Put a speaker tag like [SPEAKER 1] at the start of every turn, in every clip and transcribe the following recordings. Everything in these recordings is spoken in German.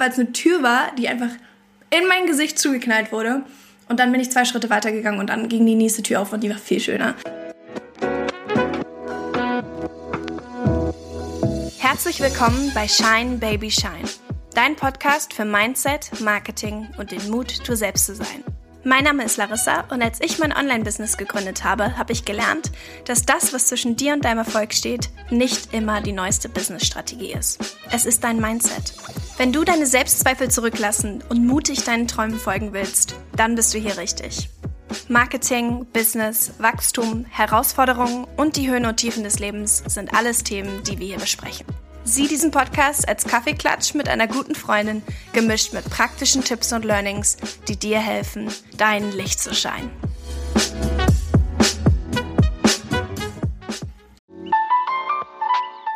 [SPEAKER 1] weil es eine Tür war, die einfach in mein Gesicht zugeknallt wurde. Und dann bin ich zwei Schritte weitergegangen und dann ging die nächste Tür auf und die war viel schöner.
[SPEAKER 2] Herzlich willkommen bei Shine Baby Shine, dein Podcast für Mindset, Marketing und den Mut, du selbst zu sein. Mein Name ist Larissa und als ich mein Online-Business gegründet habe, habe ich gelernt, dass das, was zwischen dir und deinem Erfolg steht, nicht immer die neueste Business-Strategie ist. Es ist dein Mindset. Wenn du deine Selbstzweifel zurücklassen und mutig deinen Träumen folgen willst, dann bist du hier richtig. Marketing, Business, Wachstum, Herausforderungen und die Höhen und Tiefen des Lebens sind alles Themen, die wir hier besprechen. Sieh diesen Podcast als Kaffeeklatsch mit einer guten Freundin, gemischt mit praktischen Tipps und Learnings, die dir helfen, dein Licht zu scheinen.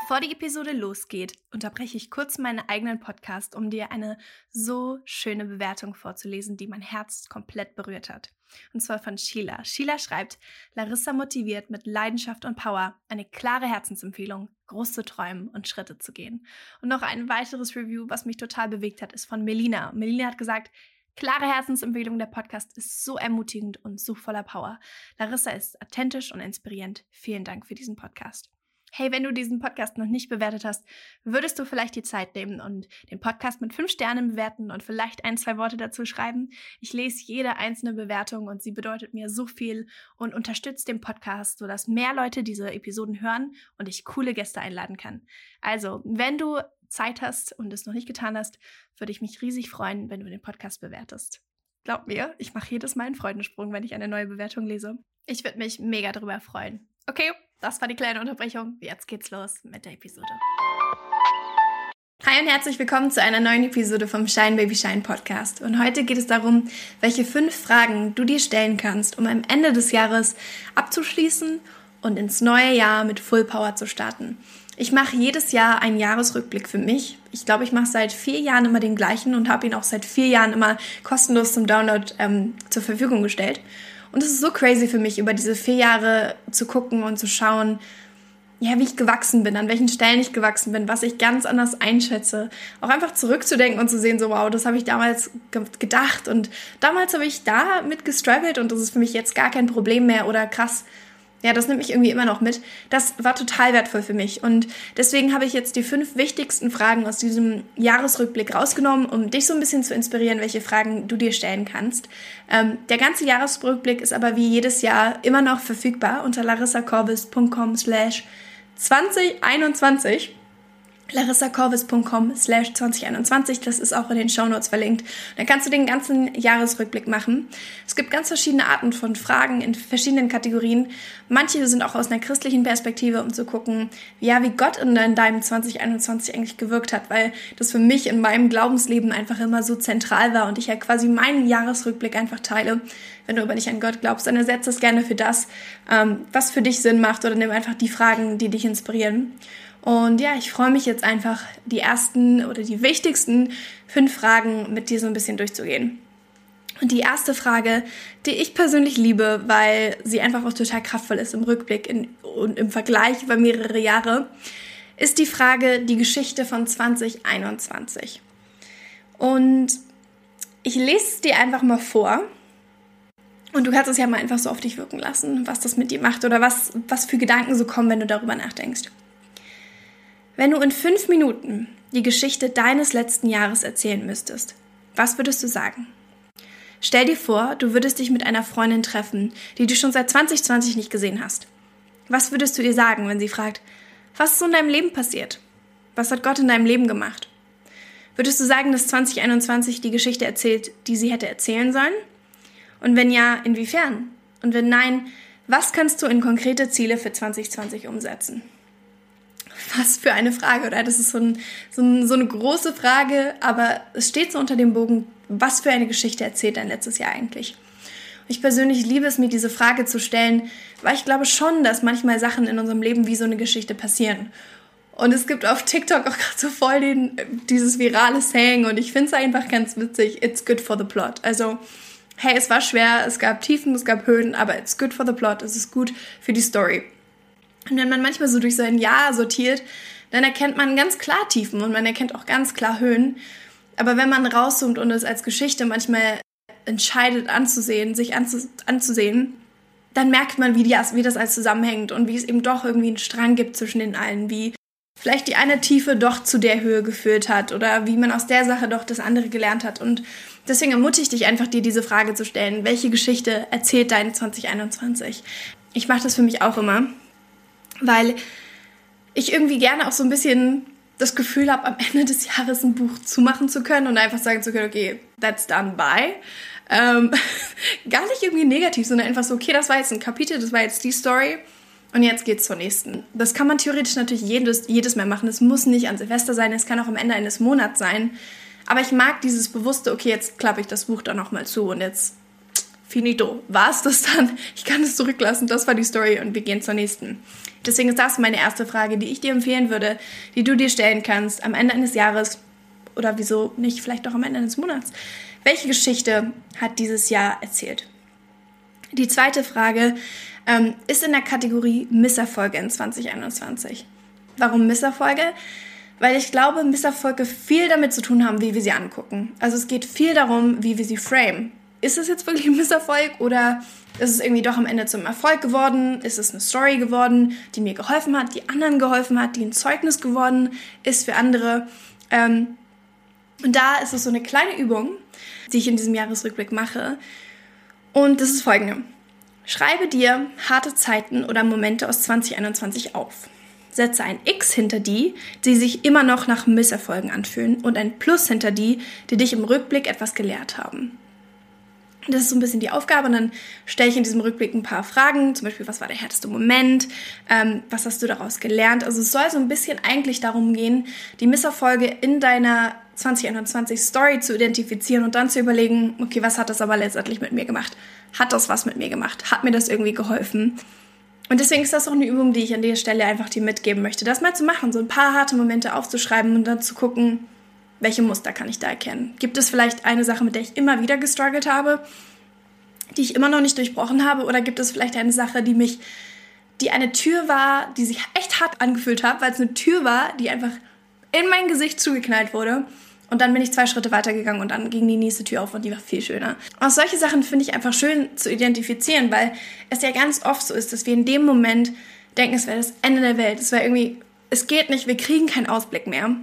[SPEAKER 2] Bevor die Episode losgeht, unterbreche ich kurz meinen eigenen Podcast, um dir eine so schöne Bewertung vorzulesen, die mein Herz komplett berührt hat. Und zwar von Sheila. Sheila schreibt, Larissa motiviert mit Leidenschaft und Power eine klare Herzensempfehlung, groß zu träumen und Schritte zu gehen. Und noch ein weiteres Review, was mich total bewegt hat, ist von Melina. Melina hat gesagt, Klare Herzensempfehlung, der Podcast ist so ermutigend und so voller Power. Larissa ist authentisch und inspirierend. Vielen Dank für diesen Podcast. Hey, wenn du diesen Podcast noch nicht bewertet hast, würdest du vielleicht die Zeit nehmen und den Podcast mit fünf Sternen bewerten und vielleicht ein, zwei Worte dazu schreiben? Ich lese jede einzelne Bewertung und sie bedeutet mir so viel und unterstützt den Podcast, sodass mehr Leute diese Episoden hören und ich coole Gäste einladen kann. Also, wenn du Zeit hast und es noch nicht getan hast, würde ich mich riesig freuen, wenn du den Podcast bewertest. Glaub mir, ich mache jedes Mal einen Freudensprung, wenn ich eine neue Bewertung lese. Ich würde mich mega darüber freuen. Okay, das war die kleine Unterbrechung. Jetzt geht's los mit der Episode.
[SPEAKER 1] Hi und herzlich willkommen zu einer neuen Episode vom Shine Baby Shine Podcast. Und heute geht es darum, welche fünf Fragen du dir stellen kannst, um am Ende des Jahres abzuschließen und ins neue Jahr mit Full Power zu starten. Ich mache jedes Jahr einen Jahresrückblick für mich. Ich glaube, ich mache seit vier Jahren immer den gleichen und habe ihn auch seit vier Jahren immer kostenlos zum Download ähm, zur Verfügung gestellt. Und es ist so crazy für mich, über diese vier Jahre zu gucken und zu schauen, ja, wie ich gewachsen bin, an welchen Stellen ich gewachsen bin, was ich ganz anders einschätze. Auch einfach zurückzudenken und zu sehen, so wow, das habe ich damals ge gedacht und damals habe ich da mit gestruggelt und das ist für mich jetzt gar kein Problem mehr oder krass, ja, das nimmt mich irgendwie immer noch mit. Das war total wertvoll für mich. Und deswegen habe ich jetzt die fünf wichtigsten Fragen aus diesem Jahresrückblick rausgenommen, um dich so ein bisschen zu inspirieren, welche Fragen du dir stellen kannst. Ähm, der ganze Jahresrückblick ist aber wie jedes Jahr immer noch verfügbar unter larissacorbis.com slash 2021 larissacorvis.com slash 2021. Das ist auch in den Shownotes verlinkt. Dann kannst du den ganzen Jahresrückblick machen. Es gibt ganz verschiedene Arten von Fragen in verschiedenen Kategorien. Manche sind auch aus einer christlichen Perspektive, um zu gucken, ja, wie Gott in deinem 2021 eigentlich gewirkt hat, weil das für mich in meinem Glaubensleben einfach immer so zentral war und ich ja quasi meinen Jahresrückblick einfach teile. Wenn du aber nicht an Gott glaubst, dann ersetze es gerne für das, ähm, was für dich Sinn macht oder nimm einfach die Fragen, die dich inspirieren. Und ja, ich freue mich jetzt einfach, die ersten oder die wichtigsten fünf Fragen mit dir so ein bisschen durchzugehen. Und die erste Frage, die ich persönlich liebe, weil sie einfach auch total kraftvoll ist im Rückblick in, und im Vergleich über mehrere Jahre, ist die Frage die Geschichte von 2021. Und ich lese es dir einfach mal vor. Und du kannst es ja mal einfach so auf dich wirken lassen, was das mit dir macht oder was, was für Gedanken so kommen, wenn du darüber nachdenkst. Wenn du in fünf Minuten die Geschichte deines letzten Jahres erzählen müsstest, was würdest du sagen? Stell dir vor, du würdest dich mit einer Freundin treffen, die du schon seit 2020 nicht gesehen hast. Was würdest du ihr sagen, wenn sie fragt, was ist in deinem Leben passiert? Was hat Gott in deinem Leben gemacht? Würdest du sagen, dass 2021 die Geschichte erzählt, die sie hätte erzählen sollen? Und wenn ja, inwiefern? Und wenn nein, was kannst du in konkrete Ziele für 2020 umsetzen? Was für eine Frage, oder? Das ist so, ein, so, ein, so eine große Frage, aber es steht so unter dem Bogen, was für eine Geschichte erzählt dein letztes Jahr eigentlich? Ich persönlich liebe es, mir diese Frage zu stellen, weil ich glaube schon, dass manchmal Sachen in unserem Leben wie so eine Geschichte passieren. Und es gibt auf TikTok auch gerade so voll den, dieses virale Saying und ich finde es einfach ganz witzig, it's good for the plot. Also, hey, es war schwer, es gab Tiefen, es gab Höhen, aber it's good for the plot, es ist gut für die Story. Und wenn man manchmal so durch sein Jahr sortiert, dann erkennt man ganz klar Tiefen und man erkennt auch ganz klar Höhen. Aber wenn man rauszoomt und es als Geschichte manchmal entscheidet anzusehen, sich anzusehen, dann merkt man, wie, die, wie das alles zusammenhängt und wie es eben doch irgendwie einen Strang gibt zwischen den allen, wie vielleicht die eine Tiefe doch zu der Höhe geführt hat oder wie man aus der Sache doch das andere gelernt hat. Und deswegen ermutige ich dich einfach, dir diese Frage zu stellen. Welche Geschichte erzählt dein 2021? Ich mache das für mich auch immer, weil ich irgendwie gerne auch so ein bisschen das Gefühl habe, am Ende des Jahres ein Buch zumachen zu können und einfach sagen zu können, okay, that's done by. Ähm, gar nicht irgendwie negativ, sondern einfach so, okay, das war jetzt ein Kapitel, das war jetzt die Story und jetzt geht's zur nächsten. Das kann man theoretisch natürlich jedes, jedes Mal machen. Es muss nicht an Silvester sein, es kann auch am Ende eines Monats sein. Aber ich mag dieses bewusste, okay, jetzt klappe ich das Buch dann nochmal zu und jetzt finito. War es das dann? Ich kann es zurücklassen, das war die Story und wir gehen zur nächsten. Deswegen ist das meine erste Frage, die ich dir empfehlen würde, die du dir stellen kannst am Ende eines Jahres oder wieso nicht, vielleicht auch am Ende eines Monats. Welche Geschichte hat dieses Jahr erzählt? Die zweite Frage ähm, ist in der Kategorie Misserfolge in 2021. Warum Misserfolge? Weil ich glaube, Misserfolge viel damit zu tun haben, wie wir sie angucken. Also es geht viel darum, wie wir sie frame. Ist es jetzt wirklich ein Misserfolg oder ist es irgendwie doch am Ende zum Erfolg geworden? Ist es eine Story geworden, die mir geholfen hat, die anderen geholfen hat, die ein Zeugnis geworden ist für andere? Ähm, und da ist es so eine kleine Übung, die ich in diesem Jahresrückblick mache. Und das ist folgende. Schreibe dir harte Zeiten oder Momente aus 2021 auf. Setze ein X hinter die, die sich immer noch nach Misserfolgen anfühlen und ein Plus hinter die, die dich im Rückblick etwas gelehrt haben. Das ist so ein bisschen die Aufgabe und dann stelle ich in diesem Rückblick ein paar Fragen, zum Beispiel, was war der härteste Moment, ähm, was hast du daraus gelernt. Also es soll so ein bisschen eigentlich darum gehen, die Misserfolge in deiner 2021 Story zu identifizieren und dann zu überlegen, okay, was hat das aber letztendlich mit mir gemacht? Hat das was mit mir gemacht? Hat mir das irgendwie geholfen? Und deswegen ist das auch eine Übung, die ich an der Stelle einfach dir mitgeben möchte, das mal zu machen, so ein paar harte Momente aufzuschreiben und dann zu gucken, welche Muster kann ich da erkennen? Gibt es vielleicht eine Sache, mit der ich immer wieder gestruggelt habe, die ich immer noch nicht durchbrochen habe? Oder gibt es vielleicht eine Sache, die mich, die eine Tür war, die sich echt hart angefühlt hat, weil es eine Tür war, die einfach in mein Gesicht zugeknallt wurde? Und dann bin ich zwei Schritte weitergegangen und dann ging die nächste Tür auf und die war viel schöner. Auch solche Sachen finde ich einfach schön zu identifizieren, weil es ja ganz oft so ist, dass wir in dem Moment denken, es wäre das Ende der Welt. Es wäre irgendwie, es geht nicht, wir kriegen keinen Ausblick mehr.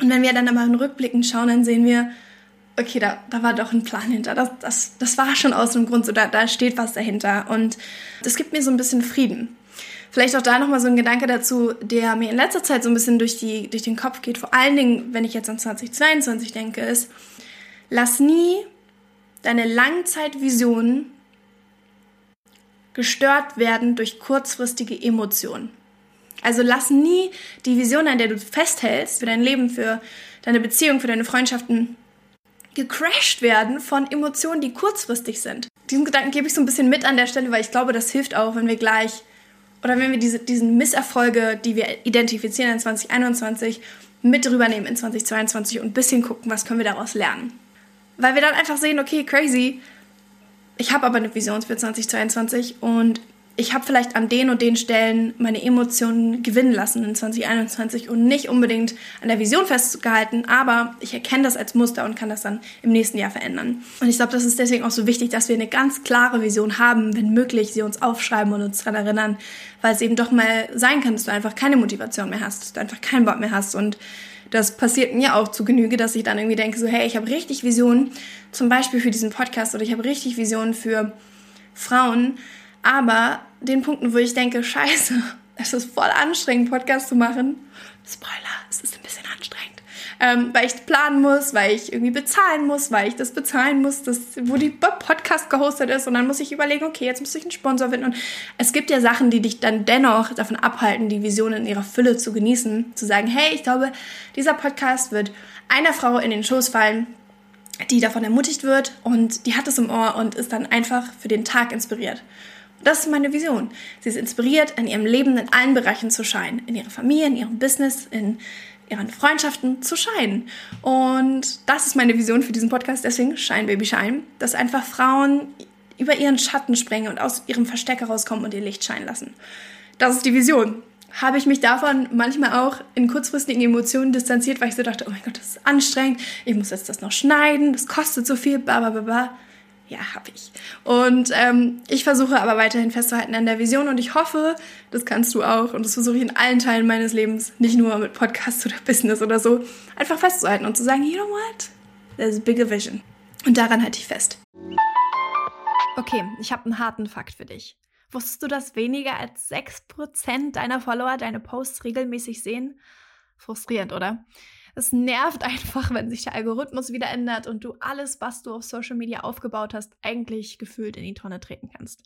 [SPEAKER 1] Und wenn wir dann aber in Rückblicken schauen, dann sehen wir, okay, da, da war doch ein Plan hinter. Das, das, das war schon aus dem Grund so, da, da steht was dahinter. Und das gibt mir so ein bisschen Frieden. Vielleicht auch da nochmal so ein Gedanke dazu, der mir in letzter Zeit so ein bisschen durch, die, durch den Kopf geht, vor allen Dingen, wenn ich jetzt an 2022 denke, ist, lass nie deine Langzeitvision gestört werden durch kurzfristige Emotionen. Also lass nie die Vision, an der du festhältst, für dein Leben, für deine Beziehung, für deine Freundschaften, gecrashed werden von Emotionen, die kurzfristig sind. Diesen Gedanken gebe ich so ein bisschen mit an der Stelle, weil ich glaube, das hilft auch, wenn wir gleich oder wenn wir diese diesen Misserfolge, die wir identifizieren in 2021, mit rübernehmen in 2022 und ein bisschen gucken, was können wir daraus lernen. Weil wir dann einfach sehen, okay, crazy, ich habe aber eine Vision für 2022 und ich habe vielleicht an den und den Stellen meine Emotionen gewinnen lassen in 2021 und nicht unbedingt an der Vision festgehalten, aber ich erkenne das als Muster und kann das dann im nächsten Jahr verändern. Und ich glaube, das ist deswegen auch so wichtig, dass wir eine ganz klare Vision haben, wenn möglich, sie uns aufschreiben und uns daran erinnern, weil es eben doch mal sein kann, dass du einfach keine Motivation mehr hast, dass du einfach keinen Bock mehr hast und das passiert mir auch zu Genüge, dass ich dann irgendwie denke, so hey, ich habe richtig Visionen, zum Beispiel für diesen Podcast oder ich habe richtig Visionen für Frauen, aber den Punkten, wo ich denke, scheiße, es ist voll anstrengend, Podcast zu machen. Spoiler, es ist ein bisschen anstrengend. Ähm, weil ich planen muss, weil ich irgendwie bezahlen muss, weil ich das bezahlen muss, das, wo die Podcast gehostet ist. Und dann muss ich überlegen, okay, jetzt muss ich einen Sponsor finden. Und es gibt ja Sachen, die dich dann dennoch davon abhalten, die Vision in ihrer Fülle zu genießen. Zu sagen, hey, ich glaube, dieser Podcast wird einer Frau in den Schoß fallen, die davon ermutigt wird und die hat es im Ohr und ist dann einfach für den Tag inspiriert. Das ist meine Vision. Sie ist inspiriert, in ihrem Leben in allen Bereichen zu scheinen. In ihrer Familie, in ihrem Business, in ihren Freundschaften zu scheinen. Und das ist meine Vision für diesen Podcast. Deswegen Shine Baby Shine. Dass einfach Frauen über ihren Schatten springen und aus ihrem Versteck herauskommen und ihr Licht scheinen lassen. Das ist die Vision. habe ich mich davon manchmal auch in kurzfristigen Emotionen distanziert, weil ich so dachte, oh mein Gott, das ist anstrengend, ich muss jetzt das noch schneiden, das kostet so viel, bla bla bla. Ja, habe ich. Und ähm, ich versuche aber weiterhin festzuhalten an der Vision und ich hoffe, das kannst du auch und das versuche ich in allen Teilen meines Lebens, nicht nur mit Podcasts oder Business oder so, einfach festzuhalten und zu sagen, you know what? There's a bigger vision. Und daran halte ich fest.
[SPEAKER 2] Okay, ich habe einen harten Fakt für dich. Wusstest du, dass weniger als 6% deiner Follower deine Posts regelmäßig sehen? Frustrierend, oder? Es nervt einfach, wenn sich der Algorithmus wieder ändert und du alles, was du auf Social Media aufgebaut hast, eigentlich gefühlt in die Tonne treten kannst.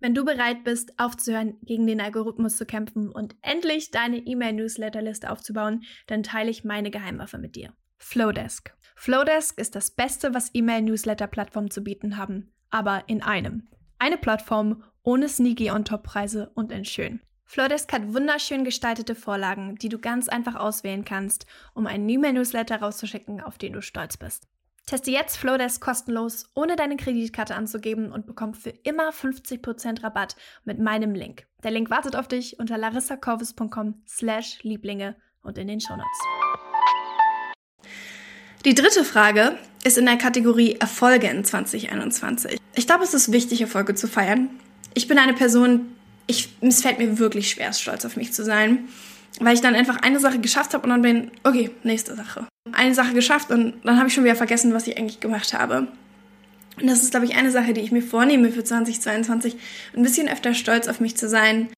[SPEAKER 2] Wenn du bereit bist, aufzuhören, gegen den Algorithmus zu kämpfen und endlich deine E-Mail-Newsletterliste aufzubauen, dann teile ich meine Geheimwaffe mit dir. Flowdesk. Flowdesk ist das Beste, was E-Mail-Newsletter-Plattformen zu bieten haben, aber in einem. Eine Plattform ohne sneaky On-Top-Preise und in schön. Flowdesk hat wunderschön gestaltete Vorlagen, die du ganz einfach auswählen kannst, um einen E-Mail-Newsletter rauszuschicken, auf den du stolz bist. Teste jetzt Flowdesk kostenlos, ohne deine Kreditkarte anzugeben und bekomm für immer 50% Rabatt mit meinem Link. Der Link wartet auf dich unter larissacorvus.com slash Lieblinge und in den Shownotes.
[SPEAKER 1] Die dritte Frage ist in der Kategorie Erfolge in 2021. Ich glaube, es ist wichtig, Erfolge zu feiern. Ich bin eine Person, ich, es fällt mir wirklich schwer, stolz auf mich zu sein, weil ich dann einfach eine Sache geschafft habe und dann bin, okay, nächste Sache. Eine Sache geschafft und dann habe ich schon wieder vergessen, was ich eigentlich gemacht habe. Und das ist, glaube ich, eine Sache, die ich mir vornehme für 2022, ein bisschen öfter stolz auf mich zu sein,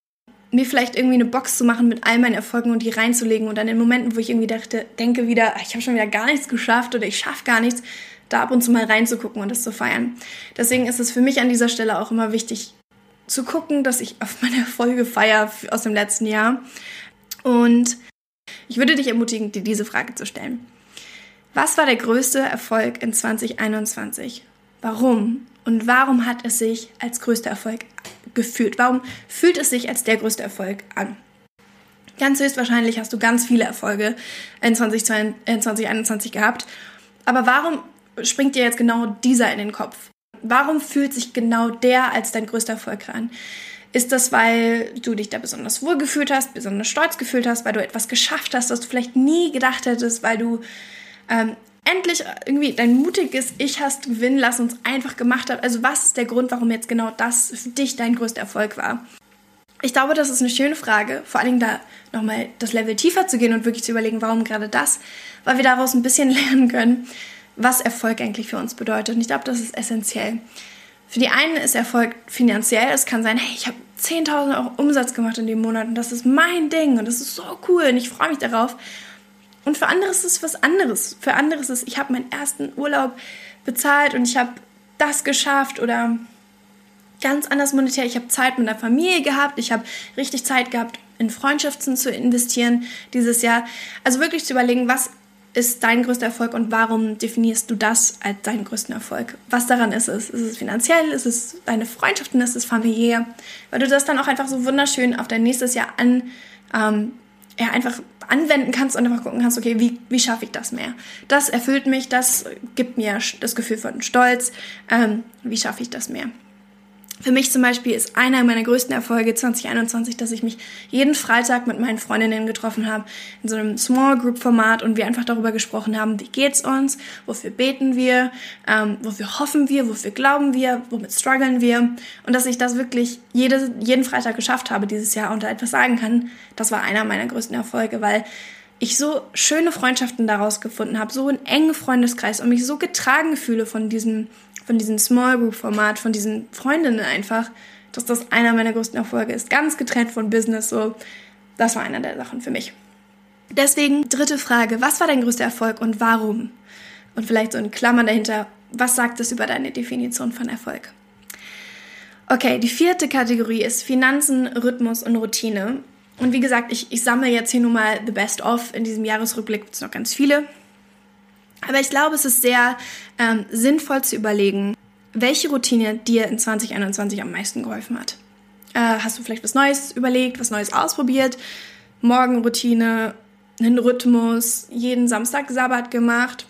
[SPEAKER 1] mir vielleicht irgendwie eine Box zu machen mit all meinen Erfolgen und die reinzulegen und dann in Momenten, wo ich irgendwie dachte, denke wieder, ah, ich habe schon wieder gar nichts geschafft oder ich schaffe gar nichts, da ab und zu mal reinzugucken und das zu feiern. Deswegen ist es für mich an dieser Stelle auch immer wichtig, zu gucken, dass ich auf meine Erfolge feiere aus dem letzten Jahr. Und ich würde dich ermutigen, dir diese Frage zu stellen. Was war der größte Erfolg in 2021? Warum? Und warum hat es sich als größter Erfolg gefühlt? Warum fühlt es sich als der größte Erfolg an? Ganz höchstwahrscheinlich hast du ganz viele Erfolge in 2021 gehabt. Aber warum springt dir jetzt genau dieser in den Kopf? Warum fühlt sich genau der als dein größter Erfolg an? Ist das, weil du dich da besonders wohl gefühlt hast, besonders stolz gefühlt hast, weil du etwas geschafft hast, das du vielleicht nie gedacht hättest, weil du ähm, endlich irgendwie dein mutiges Ich hast gewinnen lassen und es einfach gemacht hast? Also was ist der Grund, warum jetzt genau das für dich dein größter Erfolg war? Ich glaube, das ist eine schöne Frage, vor allen Dingen da nochmal das Level tiefer zu gehen und wirklich zu überlegen, warum gerade das, weil wir daraus ein bisschen lernen können, was Erfolg eigentlich für uns bedeutet. Und ich glaube, das ist essentiell. Für die einen ist Erfolg finanziell. Es kann sein, hey, ich habe 10.000 Euro Umsatz gemacht in dem Monat und das ist mein Ding und das ist so cool und ich freue mich darauf. Und für andere ist es was anderes. Für andere ist es, ich habe meinen ersten Urlaub bezahlt und ich habe das geschafft oder ganz anders monetär. Ich habe Zeit mit der Familie gehabt, ich habe richtig Zeit gehabt, in Freundschaften zu investieren dieses Jahr. Also wirklich zu überlegen, was ist dein größter Erfolg und warum definierst du das als deinen größten Erfolg? Was daran ist es? Ist es finanziell? Ist es deine Freundschaften? Ist es familiär? Weil du das dann auch einfach so wunderschön auf dein nächstes Jahr an, ähm, ja, einfach anwenden kannst und einfach gucken kannst, okay, wie, wie schaffe ich das mehr? Das erfüllt mich, das gibt mir das Gefühl von Stolz. Ähm, wie schaffe ich das mehr? Für mich zum Beispiel ist einer meiner größten Erfolge 2021, dass ich mich jeden Freitag mit meinen Freundinnen getroffen habe in so einem Small Group Format und wir einfach darüber gesprochen haben, wie geht's uns, wofür beten wir, ähm, wofür hoffen wir, wofür glauben wir, womit strugglen wir. Und dass ich das wirklich jede, jeden Freitag geschafft habe dieses Jahr und da etwas sagen kann, das war einer meiner größten Erfolge, weil ich so schöne Freundschaften daraus gefunden habe, so einen engen Freundeskreis und mich so getragen fühle von diesem von diesem Small Group Format, von diesen Freundinnen einfach, dass das einer meiner größten Erfolge ist. Ganz getrennt von Business, so. Das war einer der Sachen für mich. Deswegen, dritte Frage. Was war dein größter Erfolg und warum? Und vielleicht so in Klammern dahinter, was sagt es über deine Definition von Erfolg? Okay, die vierte Kategorie ist Finanzen, Rhythmus und Routine. Und wie gesagt, ich, ich sammle jetzt hier nur mal The Best of. In diesem Jahresrückblick gibt es noch ganz viele. Aber ich glaube, es ist sehr ähm, sinnvoll zu überlegen, welche Routine dir in 2021 am meisten geholfen hat. Äh, hast du vielleicht was Neues überlegt, was Neues ausprobiert? Morgenroutine, einen Rhythmus, jeden Samstag Sabbat gemacht,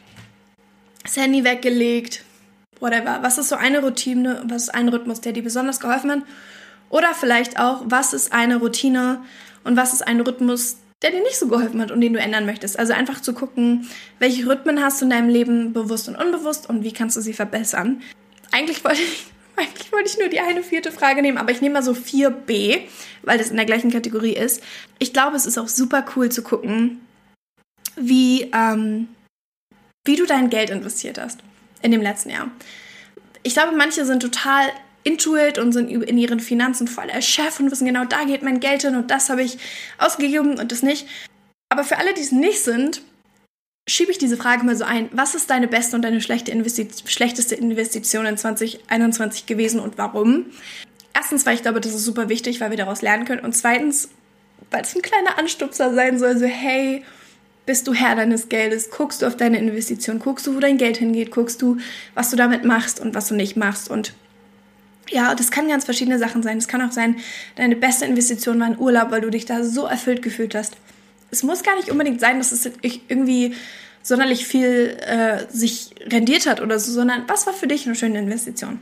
[SPEAKER 1] das Handy weggelegt, whatever. Was ist so eine Routine, was ist ein Rhythmus, der dir besonders geholfen hat? Oder vielleicht auch, was ist eine Routine und was ist ein Rhythmus, der dir nicht so geholfen hat und den du ändern möchtest. Also einfach zu gucken, welche Rhythmen hast du in deinem Leben bewusst und unbewusst und wie kannst du sie verbessern. Eigentlich wollte ich, eigentlich wollte ich nur die eine vierte Frage nehmen, aber ich nehme mal so 4b, weil das in der gleichen Kategorie ist. Ich glaube, es ist auch super cool zu gucken, wie, ähm, wie du dein Geld investiert hast in dem letzten Jahr. Ich glaube, manche sind total Intuit und sind in ihren Finanzen voll Chef und wissen genau, da geht mein Geld hin und das habe ich ausgegeben und das nicht. Aber für alle, die es nicht sind, schiebe ich diese Frage mal so ein. Was ist deine beste und deine schlechte Investi schlechteste Investition in 2021 gewesen und warum? Erstens, weil ich glaube, das ist super wichtig, weil wir daraus lernen können. Und zweitens, weil es ein kleiner Anstupser sein soll, so hey, bist du Herr deines Geldes? Guckst du auf deine Investition? Guckst du, wo dein Geld hingeht? Guckst du, was du damit machst und was du nicht machst? Und ja, das kann ganz verschiedene Sachen sein. Es kann auch sein, deine beste Investition war ein Urlaub, weil du dich da so erfüllt gefühlt hast. Es muss gar nicht unbedingt sein, dass es irgendwie sonderlich viel äh, sich rendiert hat oder so, sondern was war für dich eine schöne Investition?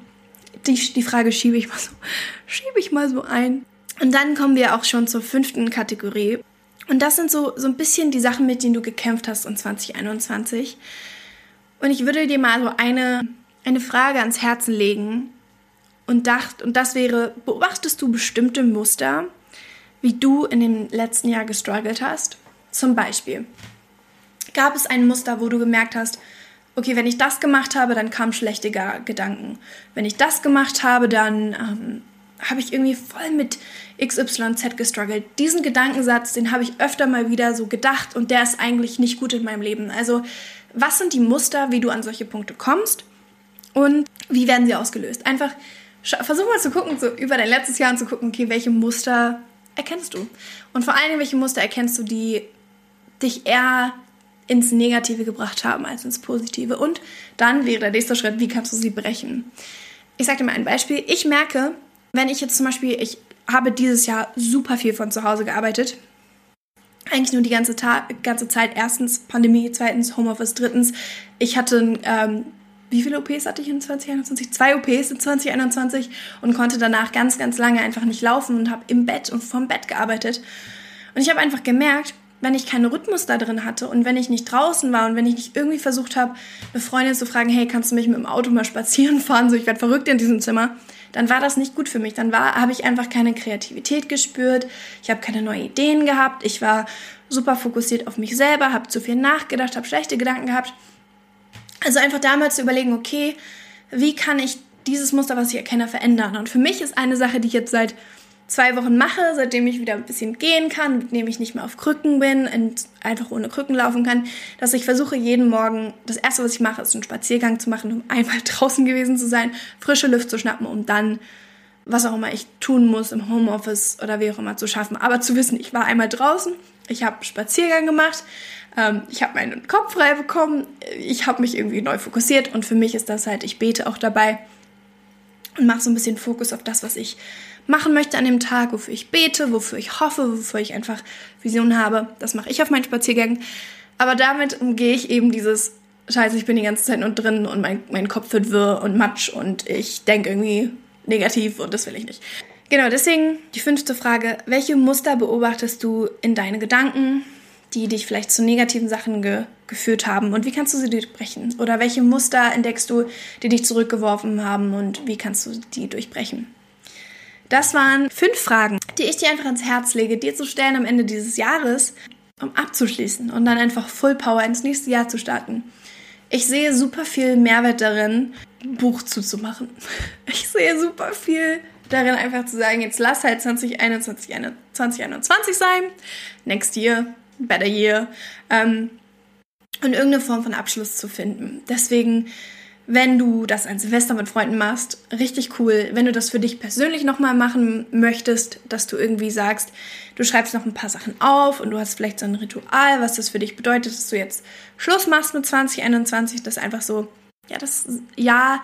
[SPEAKER 1] Die, die Frage schiebe ich mal so, schiebe ich mal so ein. Und dann kommen wir auch schon zur fünften Kategorie. Und das sind so, so ein bisschen die Sachen, mit denen du gekämpft hast in 2021. Und ich würde dir mal so eine, eine Frage ans Herzen legen, und dachte, und das wäre, beobachtest du bestimmte Muster, wie du in dem letzten Jahr gestruggelt hast? Zum Beispiel, gab es ein Muster, wo du gemerkt hast, okay, wenn ich das gemacht habe, dann kamen schlechte Gedanken. Wenn ich das gemacht habe, dann ähm, habe ich irgendwie voll mit XYZ gestruggelt. Diesen Gedankensatz, den habe ich öfter mal wieder so gedacht und der ist eigentlich nicht gut in meinem Leben. Also, was sind die Muster, wie du an solche Punkte kommst und wie werden sie ausgelöst? Einfach versuch mal zu gucken, so über dein letztes Jahr und zu gucken, okay, welche Muster erkennst du? Und vor allen Dingen, welche Muster erkennst du, die dich eher ins Negative gebracht haben als ins Positive? Und dann wäre der nächste Schritt, wie kannst du sie brechen? Ich sage dir mal ein Beispiel. Ich merke, wenn ich jetzt zum Beispiel, ich habe dieses Jahr super viel von zu Hause gearbeitet. Eigentlich nur die ganze, Ta ganze Zeit. Erstens Pandemie, zweitens Homeoffice, drittens ich hatte ähm, wie viele OPs hatte ich in 2021? Zwei OPs in 2021 und konnte danach ganz, ganz lange einfach nicht laufen und habe im Bett und vom Bett gearbeitet. Und ich habe einfach gemerkt, wenn ich keinen Rhythmus da drin hatte und wenn ich nicht draußen war und wenn ich nicht irgendwie versucht habe, eine Freundin zu fragen, hey, kannst du mich mit dem Auto mal spazieren fahren, so ich werde verrückt in diesem Zimmer, dann war das nicht gut für mich. Dann habe ich einfach keine Kreativität gespürt, ich habe keine neuen Ideen gehabt, ich war super fokussiert auf mich selber, habe zu viel nachgedacht, habe schlechte Gedanken gehabt also einfach damals zu überlegen, okay, wie kann ich dieses Muster, was ich erkenne, verändern? Und für mich ist eine Sache, die ich jetzt seit zwei Wochen mache, seitdem ich wieder ein bisschen gehen kann, seitdem ich nicht mehr auf Krücken bin und einfach ohne Krücken laufen kann, dass ich versuche jeden Morgen, das erste, was ich mache, ist einen Spaziergang zu machen, um einmal draußen gewesen zu sein, frische Luft zu schnappen, um dann, was auch immer ich tun muss, im Homeoffice oder wie auch immer zu schaffen. Aber zu wissen, ich war einmal draußen, ich habe Spaziergang gemacht, ähm, ich habe meinen Kopf frei bekommen, ich habe mich irgendwie neu fokussiert und für mich ist das halt, ich bete auch dabei und mache so ein bisschen Fokus auf das, was ich machen möchte an dem Tag, wofür ich bete, wofür ich hoffe, wofür ich einfach Vision habe. Das mache ich auf meinen Spaziergängen. Aber damit umgehe ich eben dieses Scheiße, ich bin die ganze Zeit nur drin und mein, mein Kopf wird wirr und matsch und ich denke irgendwie negativ und das will ich nicht. Genau, deswegen die fünfte Frage. Welche Muster beobachtest du in deinen Gedanken, die dich vielleicht zu negativen Sachen ge geführt haben und wie kannst du sie durchbrechen? Oder welche Muster entdeckst du, die dich zurückgeworfen haben und wie kannst du die durchbrechen? Das waren fünf Fragen, die ich dir einfach ans Herz lege, dir zu stellen am Ende dieses Jahres, um abzuschließen und dann einfach Full Power ins nächste Jahr zu starten. Ich sehe super viel Mehrwert darin, ein Buch zuzumachen. Ich sehe super viel darin, einfach zu sagen, jetzt lass halt 2021, 2021 sein, next year, better year, ähm, und irgendeine Form von Abschluss zu finden. Deswegen, wenn du das ein Silvester mit Freunden machst, richtig cool. Wenn du das für dich persönlich nochmal machen möchtest, dass du irgendwie sagst, du schreibst noch ein paar Sachen auf und du hast vielleicht so ein Ritual, was das für dich bedeutet, dass du jetzt Schluss machst mit 2021, das einfach so, ja, das Jahr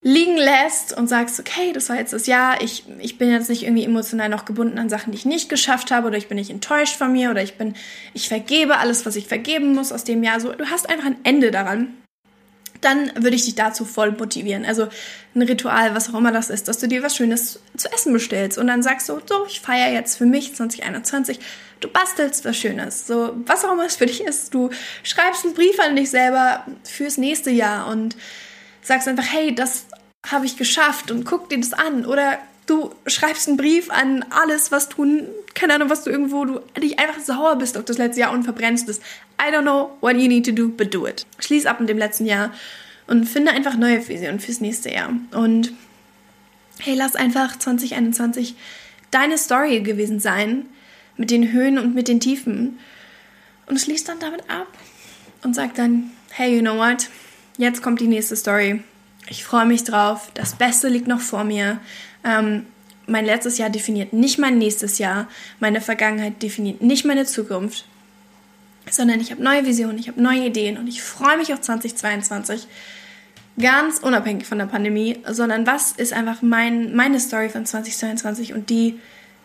[SPEAKER 1] liegen lässt und sagst, okay, das war jetzt das Jahr, ich, ich bin jetzt nicht irgendwie emotional noch gebunden an Sachen, die ich nicht geschafft habe oder ich bin nicht enttäuscht von mir oder ich bin, ich vergebe alles, was ich vergeben muss aus dem Jahr. So, du hast einfach ein Ende daran. dann würde ich dich dazu voll motivieren. Also ein Ritual, was auch immer das ist, dass du dir was Schönes zu essen bestellst und dann sagst du, so, ich feiere jetzt für mich 2021. Du bastelst was Schönes, so was auch immer es für dich ist. Du schreibst einen Brief an dich selber fürs nächste Jahr und sagst einfach, hey, das habe ich geschafft und guck dir das an. Oder du schreibst einen Brief an alles, was du, keine Ahnung, was du irgendwo, du dich einfach sauer bist auf das letzte Jahr und verbrennst es. I don't know what you need to do, but do it. Schließ ab mit dem letzten Jahr und finde einfach neue Visionen fürs nächste Jahr. Und hey, lass einfach 2021 deine Story gewesen sein, mit den Höhen und mit den Tiefen. Und schließ dann damit ab und sag dann, hey, you know what? Jetzt kommt die nächste Story. Ich freue mich drauf. Das Beste liegt noch vor mir. Ähm, mein letztes Jahr definiert nicht mein nächstes Jahr. Meine Vergangenheit definiert nicht meine Zukunft. Sondern ich habe neue Visionen, ich habe neue Ideen und ich freue mich auf 2022. Ganz unabhängig von der Pandemie, sondern was ist einfach mein, meine Story von 2022 und die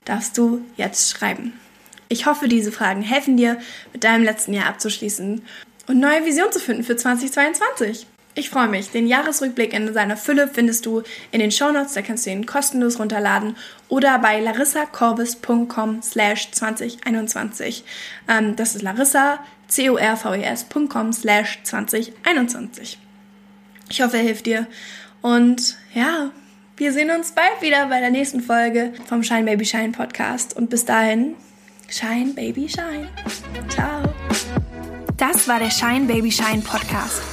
[SPEAKER 1] darfst du jetzt schreiben. Ich hoffe, diese Fragen helfen dir, mit deinem letzten Jahr abzuschließen und neue Visionen zu finden für 2022. Ich freue mich. Den Jahresrückblick in seiner Fülle findest du in den Shownotes, da kannst du ihn kostenlos runterladen oder bei larissacorvis.com slash 2021. Ähm, das ist larissa, C-O-R-V-E-S.com slash 2021. Ich hoffe, er hilft dir. Und ja, wir sehen uns bald wieder bei der nächsten Folge vom Shine Baby Shine Podcast. Und bis dahin, Shine Baby Shine. Ciao.
[SPEAKER 2] Das war der Shine Baby Shine Podcast.